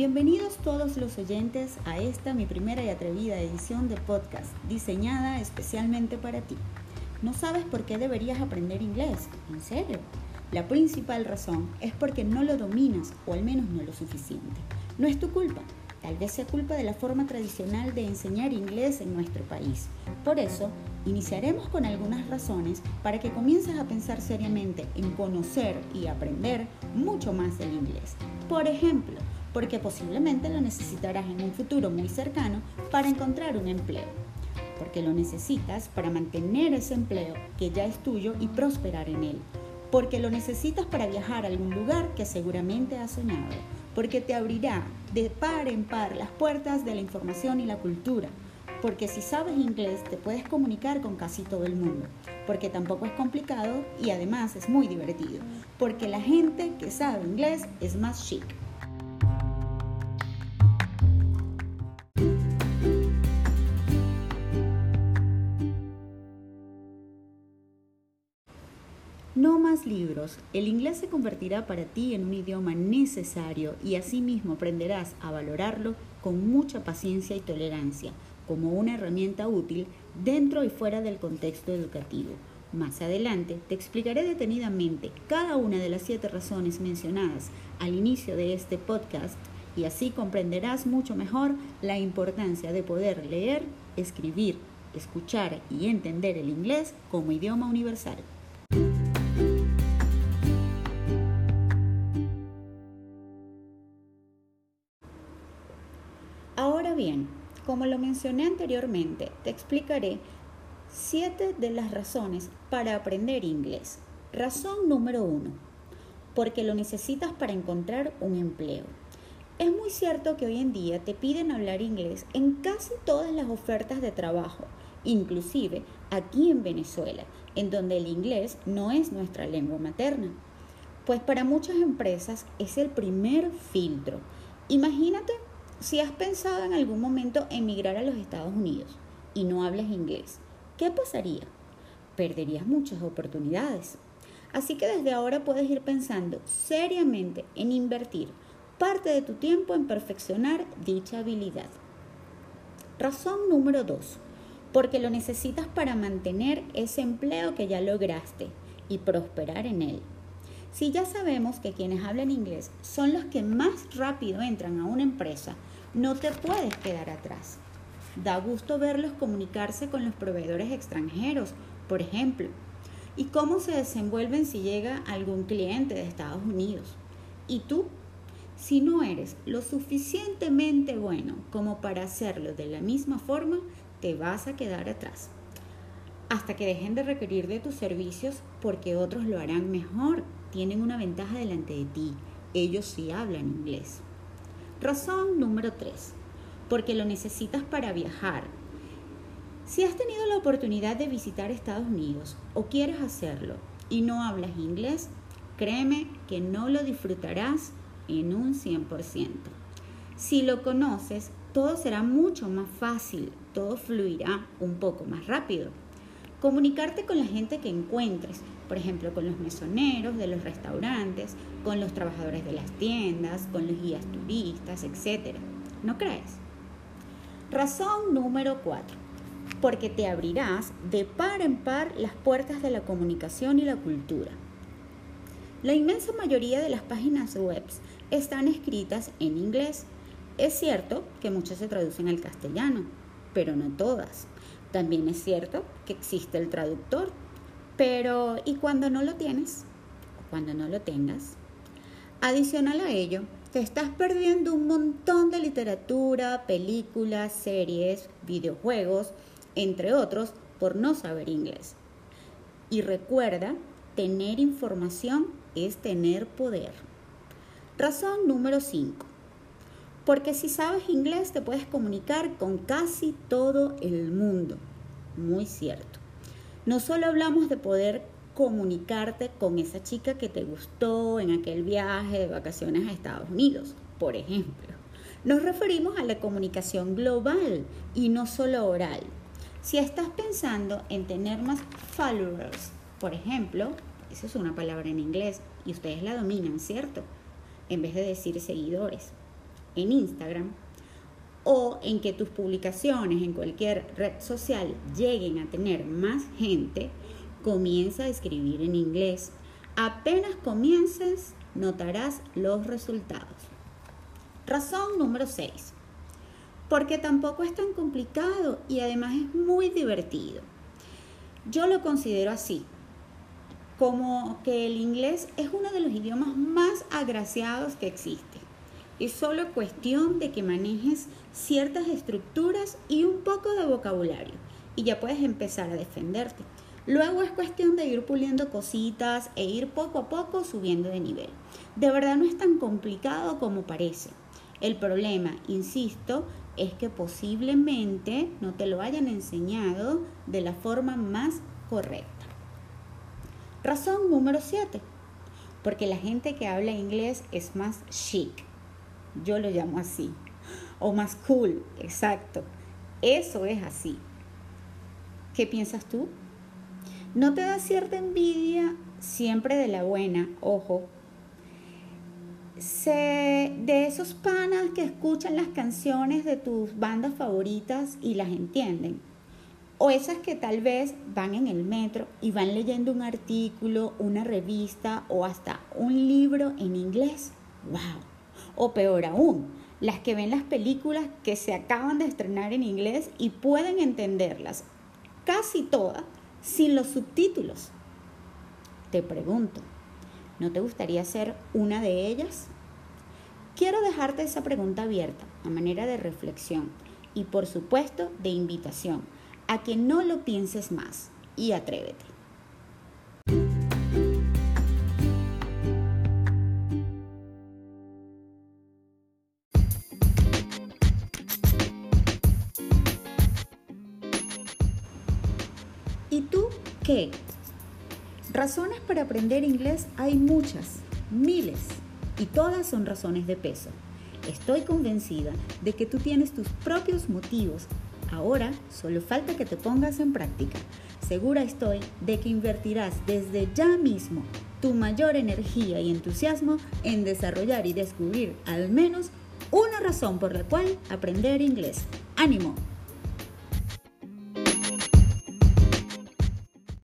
Bienvenidos todos los oyentes a esta mi primera y atrevida edición de podcast, diseñada especialmente para ti. ¿No sabes por qué deberías aprender inglés? ¿En serio? La principal razón es porque no lo dominas o al menos no lo suficiente. No es tu culpa, tal vez sea culpa de la forma tradicional de enseñar inglés en nuestro país. Por eso, iniciaremos con algunas razones para que comiences a pensar seriamente en conocer y aprender mucho más del inglés. Por ejemplo, porque posiblemente lo necesitarás en un futuro muy cercano para encontrar un empleo, porque lo necesitas para mantener ese empleo que ya es tuyo y prosperar en él, porque lo necesitas para viajar a algún lugar que seguramente has soñado, porque te abrirá de par en par las puertas de la información y la cultura, porque si sabes inglés te puedes comunicar con casi todo el mundo, porque tampoco es complicado y además es muy divertido, porque la gente que sabe inglés es más chic. No más libros. El inglés se convertirá para ti en un idioma necesario y asimismo aprenderás a valorarlo con mucha paciencia y tolerancia como una herramienta útil dentro y fuera del contexto educativo. Más adelante te explicaré detenidamente cada una de las siete razones mencionadas al inicio de este podcast y así comprenderás mucho mejor la importancia de poder leer, escribir, escuchar y entender el inglés como idioma universal. Como lo mencioné anteriormente, te explicaré siete de las razones para aprender inglés. Razón número uno, porque lo necesitas para encontrar un empleo. Es muy cierto que hoy en día te piden hablar inglés en casi todas las ofertas de trabajo, inclusive aquí en Venezuela, en donde el inglés no es nuestra lengua materna. Pues para muchas empresas es el primer filtro. Imagínate si has pensado en algún momento emigrar a los Estados Unidos y no hablas inglés, ¿qué pasaría? Perderías muchas oportunidades. Así que desde ahora puedes ir pensando seriamente en invertir parte de tu tiempo en perfeccionar dicha habilidad. Razón número 2. Porque lo necesitas para mantener ese empleo que ya lograste y prosperar en él. Si ya sabemos que quienes hablan inglés son los que más rápido entran a una empresa, no te puedes quedar atrás. Da gusto verlos comunicarse con los proveedores extranjeros, por ejemplo, y cómo se desenvuelven si llega algún cliente de Estados Unidos. ¿Y tú? Si no eres lo suficientemente bueno como para hacerlo de la misma forma, te vas a quedar atrás. Hasta que dejen de requerir de tus servicios porque otros lo harán mejor, tienen una ventaja delante de ti. Ellos sí hablan inglés. Razón número 3. Porque lo necesitas para viajar. Si has tenido la oportunidad de visitar Estados Unidos o quieres hacerlo y no hablas inglés, créeme que no lo disfrutarás en un 100%. Si lo conoces, todo será mucho más fácil, todo fluirá un poco más rápido. Comunicarte con la gente que encuentres, por ejemplo, con los mesoneros de los restaurantes, con los trabajadores de las tiendas, con los guías turistas, etc. ¿No crees? Razón número 4. Porque te abrirás de par en par las puertas de la comunicación y la cultura. La inmensa mayoría de las páginas web están escritas en inglés. Es cierto que muchas se traducen al castellano, pero no todas. También es cierto que existe el traductor, pero ¿y cuando no lo tienes? Cuando no lo tengas. Adicional a ello, te estás perdiendo un montón de literatura, películas, series, videojuegos, entre otros, por no saber inglés. Y recuerda, tener información es tener poder. Razón número 5 porque si sabes inglés te puedes comunicar con casi todo el mundo. Muy cierto. No solo hablamos de poder comunicarte con esa chica que te gustó en aquel viaje de vacaciones a Estados Unidos, por ejemplo. Nos referimos a la comunicación global y no solo oral. Si estás pensando en tener más followers, por ejemplo, esa es una palabra en inglés y ustedes la dominan, ¿cierto? En vez de decir seguidores en Instagram o en que tus publicaciones en cualquier red social lleguen a tener más gente, comienza a escribir en inglés. Apenas comiences, notarás los resultados. Razón número 6. Porque tampoco es tan complicado y además es muy divertido. Yo lo considero así, como que el inglés es uno de los idiomas más agraciados que existe. Es solo cuestión de que manejes ciertas estructuras y un poco de vocabulario y ya puedes empezar a defenderte. Luego es cuestión de ir puliendo cositas e ir poco a poco subiendo de nivel. De verdad no es tan complicado como parece. El problema, insisto, es que posiblemente no te lo hayan enseñado de la forma más correcta. Razón número 7. Porque la gente que habla inglés es más chic. Yo lo llamo así. O más cool, exacto. Eso es así. ¿Qué piensas tú? ¿No te da cierta envidia siempre de la buena? Ojo. de esos panas que escuchan las canciones de tus bandas favoritas y las entienden o esas que tal vez van en el metro y van leyendo un artículo, una revista o hasta un libro en inglés. ¡Wow! O peor aún, las que ven las películas que se acaban de estrenar en inglés y pueden entenderlas casi todas sin los subtítulos. Te pregunto, ¿no te gustaría ser una de ellas? Quiero dejarte esa pregunta abierta a manera de reflexión y por supuesto de invitación a que no lo pienses más y atrévete. Razones para aprender inglés hay muchas, miles, y todas son razones de peso. Estoy convencida de que tú tienes tus propios motivos Ahora solo falta que te pongas en práctica. Segura estoy de que invertirás desde ya mismo tu mayor energía y entusiasmo en desarrollar y descubrir al menos una razón por la cual aprender inglés. ¡Ánimo!